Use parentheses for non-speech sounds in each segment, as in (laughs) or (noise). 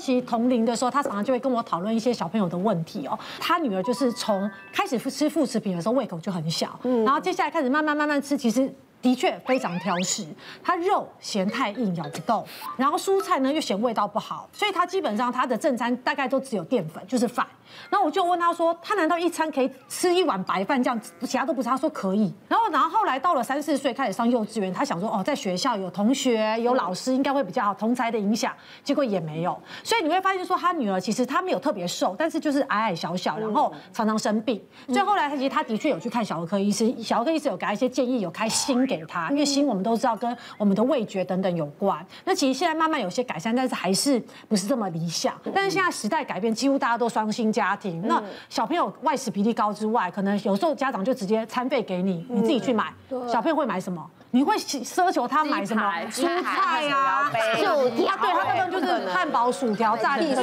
其实同龄的时候，他常常就会跟我讨论一些小朋友的问题哦。他女儿就是从开始吃副食品的时候胃口就很小，然后接下来开始慢慢慢慢吃，其实。的确非常挑食，他肉嫌太硬咬不动，然后蔬菜呢又嫌味道不好，所以他基本上他的正餐大概都只有淀粉，就是饭。然后我就问他说，他难道一餐可以吃一碗白饭这样，其他都不吃？他说可以。然后然后后来到了三四岁开始上幼稚园，他想说哦，在学校有同学有老师应该会比较好，同侪的影响，结果也没有。所以你会发现说，他女儿其实她没有特别瘦，但是就是矮矮小小，然后常常生病。所以后来他其实他的确有去看小儿科医师，小儿科医师有给他一些建议，有开锌给他，因为锌我们都知道跟我们的味觉等等有关。那其实现在慢慢有些改善，但是还是不是这么理想。但是现在时代改变，几乎大家都双薪家庭，那小朋友外食比例高之外，可能有时候家长就直接餐费给你，你自己去买。小朋友会买什么？你会奢求他买什么？蔬菜啊，薯条。对，他根本就是汉堡、薯条、炸鸡。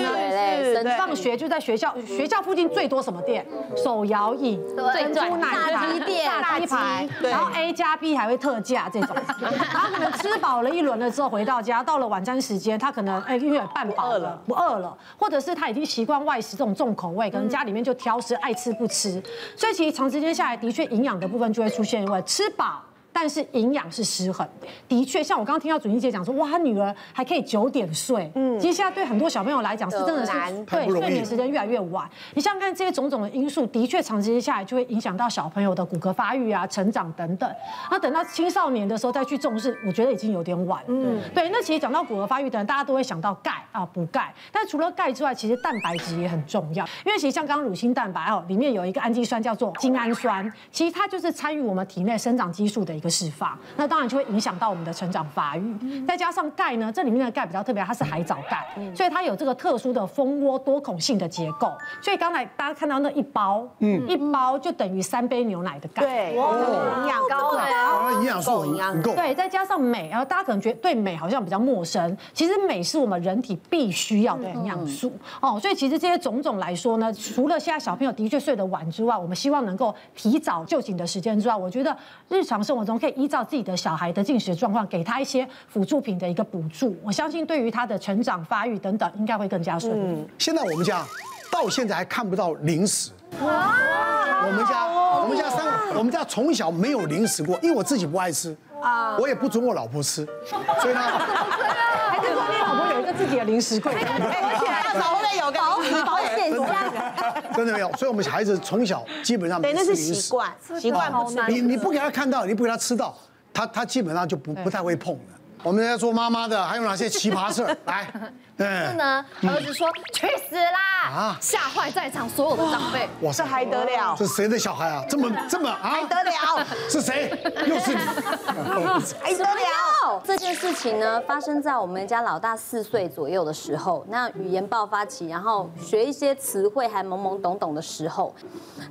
放学就在学校，学校附近最多什么店？手摇椅、珍珠奶茶店、炸鸡排，然后 A 加 B 还会特价这种。(laughs) 然后可能吃饱了一轮了之后回到家，到了晚餐时间，他可能哎因为半饱了，不饿了，或者是他已经习惯外食这种重口味，可能家里面就挑食，爱吃不吃，所以其实长时间下来，的确营养的部分就会出现，因为吃饱。但是营养是失衡的，的确，像我刚刚听到准心姐讲说，哇，她女儿还可以九点睡，嗯，其实现在对很多小朋友来讲是真的是对睡眠时间越来越晚。你像看这些种种的因素，的确长时间下来就会影响到小朋友的骨骼发育啊、成长等等。那等到青少年的时候再去重视，我觉得已经有点晚。嗯，对。那其实讲到骨骼发育等，大家都会想到钙啊，补钙。但除了钙之外，其实蛋白质也很重要，因为其实像刚刚乳清蛋白哦，里面有一个氨基酸叫做精氨酸，其实它就是参与我们体内生长激素的一个。释放，那当然就会影响到我们的成长发育。再加上钙呢，这里面的钙比较特别，它是海藻钙，所以它有这个特殊的蜂窝多孔性的结构。所以刚才大家看到那一包，嗯，一包就等于三杯牛奶的钙，对，营养高的，营养素很够。对，再加上镁，然后大家可能觉得对镁好像比较陌生，其实镁是我们人体必须要的营养素哦。所以其实这些种种来说呢，除了现在小朋友的确睡得晚之外，我们希望能够提早就寝的时间之外，我觉得日常生活中。可以依照自己的小孩的进食状况，给他一些辅助品的一个补助。我相信对于他的成长发育等等，应该会更加顺利。嗯，现在我们家到现在还看不到零食。哇！我们家我们家三我们家从小没有零食过，因为我自己不爱吃啊，我也不准我老婆吃，所以呢，(laughs) 还是说你老婆有一个自己的零食柜？(laughs) 而且老婆有个保保险箱。真的没有，所以我们孩子从小基本上对那是。习惯，习惯不吃。你你不给他看到，你不给他吃到，他他基本上就不不太会碰的。我们在做妈妈的，还有哪些奇葩事儿？来，是呢，儿子说去死啦！啊，吓坏在场所有的长辈。哇，这还得了？这谁的小孩啊？这么 (laughs) 这么啊？还得了？(laughs) 是谁？又是你？(laughs) 还得了？这件事情呢，发生在我们家老大四岁左右的时候，那语言爆发期，然后学一些词汇还懵懵懂懂的时候，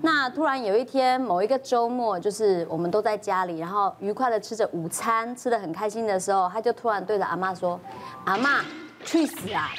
那突然有一天某一个周末，就是我们都在家里，然后愉快的吃着午餐，吃的很开心的时候，他就突然对着阿妈说：“阿妈，去死啊！”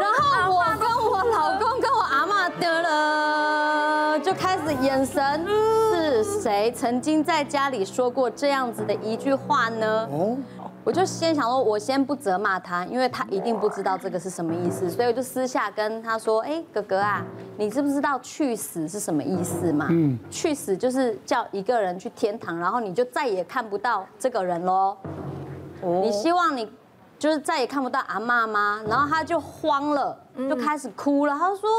然后我跟我老公跟我阿妈得了，就开始眼神。是谁曾经在家里说过这样子的一句话呢？哦，我就先想说，我先不责骂他，因为他一定不知道这个是什么意思，所以我就私下跟他说：“哎，哥哥啊，你知不知道去死是什么意思嘛？嗯，去死就是叫一个人去天堂，然后你就再也看不到这个人喽。哦，你希望你就是再也看不到阿妈吗？然后他就慌了，就开始哭了，他说。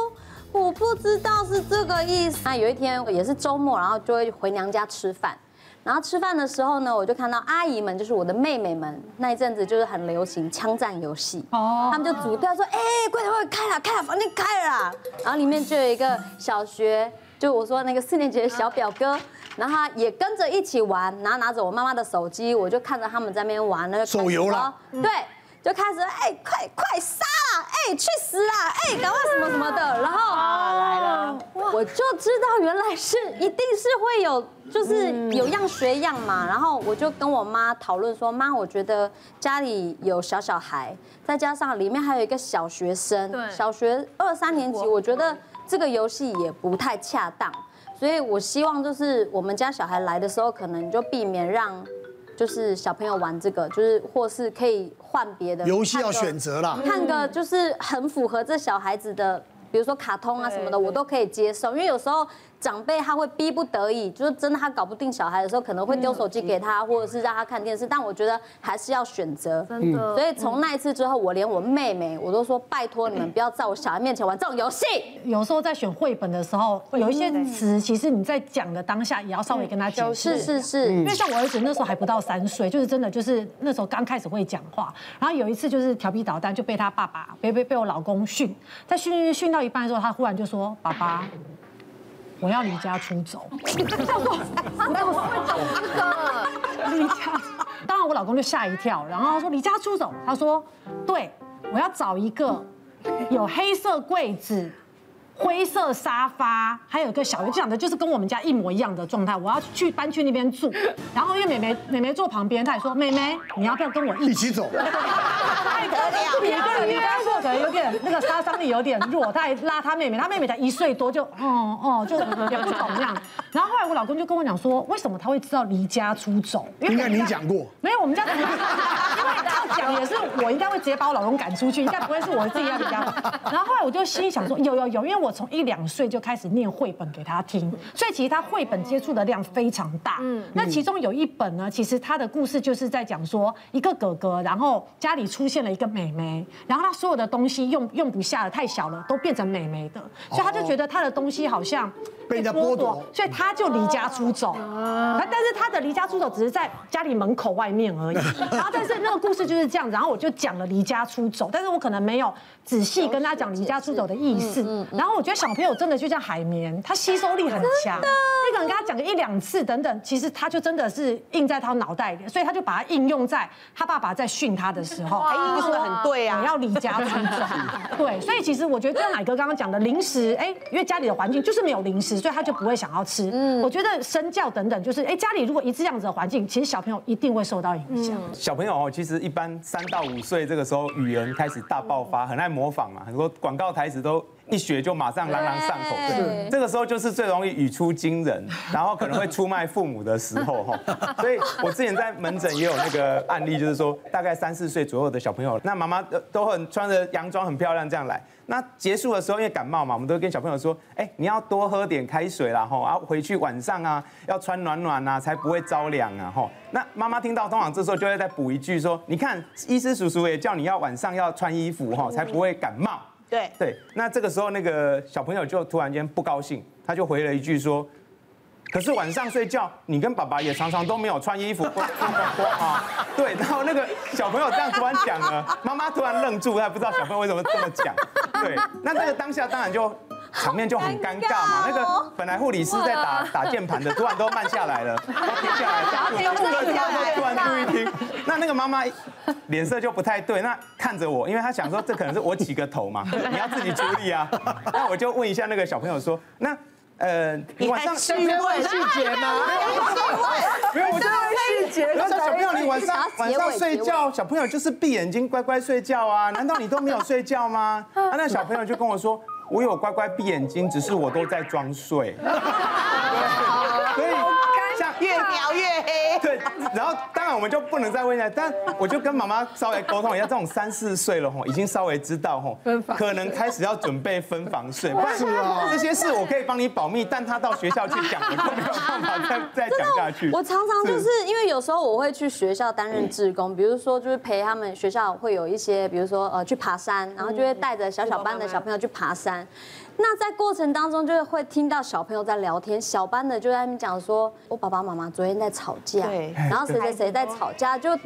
我不知道是这个意思。那有一天也是周末，然后就会回娘家吃饭。然后吃饭的时候呢，我就看到阿姨们，就是我的妹妹们，那一阵子就是很流行枪战游戏。哦。他们就组队说：“哎，快点快点，开了开了，房间开了。”然后里面就有一个小学，就我说那个四年级的小表哥，然后他也跟着一起玩，然后拿着我妈妈的手机，我就看着他们在那边玩那个手游了。对。就开始哎，快快杀了，哎，去死啦，哎，赶快什么什么的，然后来了，我就知道原来是一定是会有，就是有样学样嘛。然后我就跟我妈讨论说，妈，我觉得家里有小小孩，再加上里面还有一个小学生，小学二三年级，我觉得这个游戏也不太恰当，所以我希望就是我们家小孩来的时候，可能就避免让。就是小朋友玩这个，就是或是可以换别的游戏要选择啦。看个就是很符合这小孩子的，比如说卡通啊什么的，我都可以接受，因为有时候。长辈他会逼不得已，就是真的他搞不定小孩的时候，可能会丢手机给他，或者是让他看电视。但我觉得还是要选择，真的。所以从那一次之后，我连我妹妹我都说，拜托你们不要在我小孩面前玩这种游戏。有时候在选绘本的时候，有一些词其实你在讲的当下也要稍微跟他解释。是是是，因为像我儿子那时候还不到三岁，就是真的就是那时候刚开始会讲话。然后有一次就是调皮捣蛋，就被他爸爸被被被我老公训，在训训到一半的时候，他忽然就说：“爸爸。”我要离家出走，你这叫做怎么会懂这个？离家，当然我老公就吓一跳，然后他说离家出走，他说对，我要找一个有黑色柜子。灰色沙发，还有一个小，就讲的就是跟我们家一模一样的状态。我要去搬去那边住，(laughs) 然后因为妹妹妹妹坐旁边，她也说妹妹，你要不要跟我一起走？太得了，一个人离家出走可能有点那个杀伤力有点弱，她还拉她妹妹，她妹妹才一岁多就哦哦就也不懂这样。然后后来我老公就跟我讲说，为什么他会知道离家出走？应该你讲过，没有我们家的，因为要讲也是我应该会直接把我老公赶出去，应该不会是我自己要离家。然后后来我就心里想说，有有有，因为我。从一两岁就开始念绘本给他听，所以其实他绘本接触的量非常大。嗯，那其中有一本呢，其实他的故事就是在讲说一个哥哥，然后家里出现了一个妹妹，然后他所有的东西用用不下了，太小了，都变成妹妹的，所以他就觉得他的东西好像被剥夺，所以他就离家出走。但是他的离家出走只是在家里门口外面而已。(laughs) 然后但是那个故事就是这样，然后我就讲了离家出走，但是我可能没有仔细跟他讲离家出走的意思。然后我觉得小朋友真的就像海绵，他吸收力很强。你可能跟他讲个一两次等等，其实他就真的是印在他脑袋里，所以他就把它应用在他爸爸在训他的时候。哎，应用的很对啊，我要离家出走。对，所以其实我觉得就像乃哥刚刚讲的零食，哎，因为家里的环境就是没有零食，所以他就不会想要吃。嗯，我觉得身教等等，就是哎，家里如果一直这样子的环境，其实小朋友一定会受到影响。小朋友哦，其实一般三到五岁这个时候，语言开始大爆发，很爱模仿嘛，很多广告台词都。一学就马上朗朗上口，对，这个时候就是最容易语出惊人，然后可能会出卖父母的时候哈。所以我之前在门诊也有那个案例，就是说大概三四岁左右的小朋友，那妈妈都很穿着洋装很漂亮这样来，那结束的时候因为感冒嘛，我们都跟小朋友说，哎，你要多喝点开水啦哈，然后回去晚上啊要穿暖暖啊，才不会着凉啊哈。那妈妈听到通常这时候就会再补一句说，你看医师叔叔也叫你要晚上要穿衣服哈，才不会感冒。对对，那这个时候那个小朋友就突然间不高兴，他就回了一句说：“可是晚上睡觉，你跟爸爸也常常都没有穿衣服。”啊，对，然后那个小朋友这样突然讲了，妈妈突然愣住，她不知道小朋友为什么这么讲。对，那那个当下当然就。场面就很尴尬嘛，那个本来护理师在打 (laughs) 打键盘的，突然都慢下来了，都停下来，突然注意听，那那个妈妈 (laughs) 脸色就不太对，那看着我，因为他想说这可能是我起个头嘛，(laughs) 你要自己处理啊，(laughs) 那我就问一下那个小朋友说，那呃，你晚上细问细节吗？没有，我就问细节。然后小朋友，你晚上晚上睡觉，小朋友就是闭眼睛乖乖睡觉啊，难道你都没有睡觉吗？啊，那小朋友就跟我说。我有乖乖闭眼睛，只是我都在装睡。所以像越描越黑。对，然后当然我们就不能再问一下，但我就跟妈妈稍微沟通一下，这种三四岁了吼，已经稍微知道吼，可能开始要准备分房睡。不是啊，这些事我可以帮你保密，但他到学校去讲，我就没有办法再再讲下去。我常常就是因为有时候我会去学校担任志工，比如说就是陪他们学校会有一些，比如说呃去爬山，然后就会带着小小班的小朋友去爬山。那在过程当中，就会听到小朋友在聊天，小班的就在那边讲说，我爸爸妈妈昨天在吵架，然后谁谁谁在吵架，就。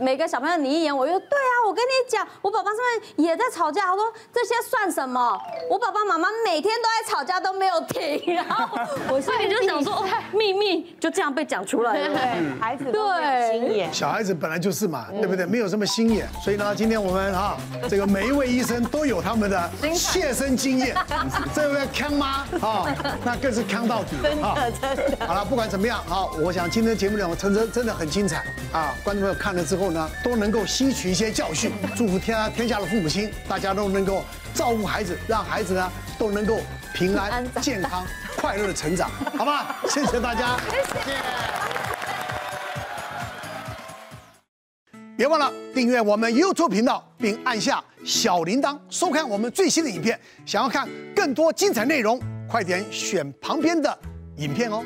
每个小朋友你一言我一语，对啊，我跟你讲，我爸爸是不是也在吵架？他说这些算什么？我爸爸妈妈每天都在吵架都没有停，然后我 (laughs) 心里就想说，秘密就这样被讲出来了。对，孩子都有心眼，小孩子本来就是嘛，对不对？没有什么心眼，所以呢，今天我们哈，这个每一位医生都有他们的切身经验。(laughs) 这位康妈啊，那更是康到底啊！真的。好了，不管怎么样啊，我想今天节目两个真真真的很精彩啊，观众朋友看了之后。呢，都能够吸取一些教训。祝福天下天下的父母亲，大家都能够照顾孩子，让孩子呢都能够平安、健康、快乐的成长，好吗？谢谢大家，谢谢。别忘了订阅我们 YouTube 频道，并按下小铃铛，收看我们最新的影片。想要看更多精彩内容，快点选旁边的影片哦。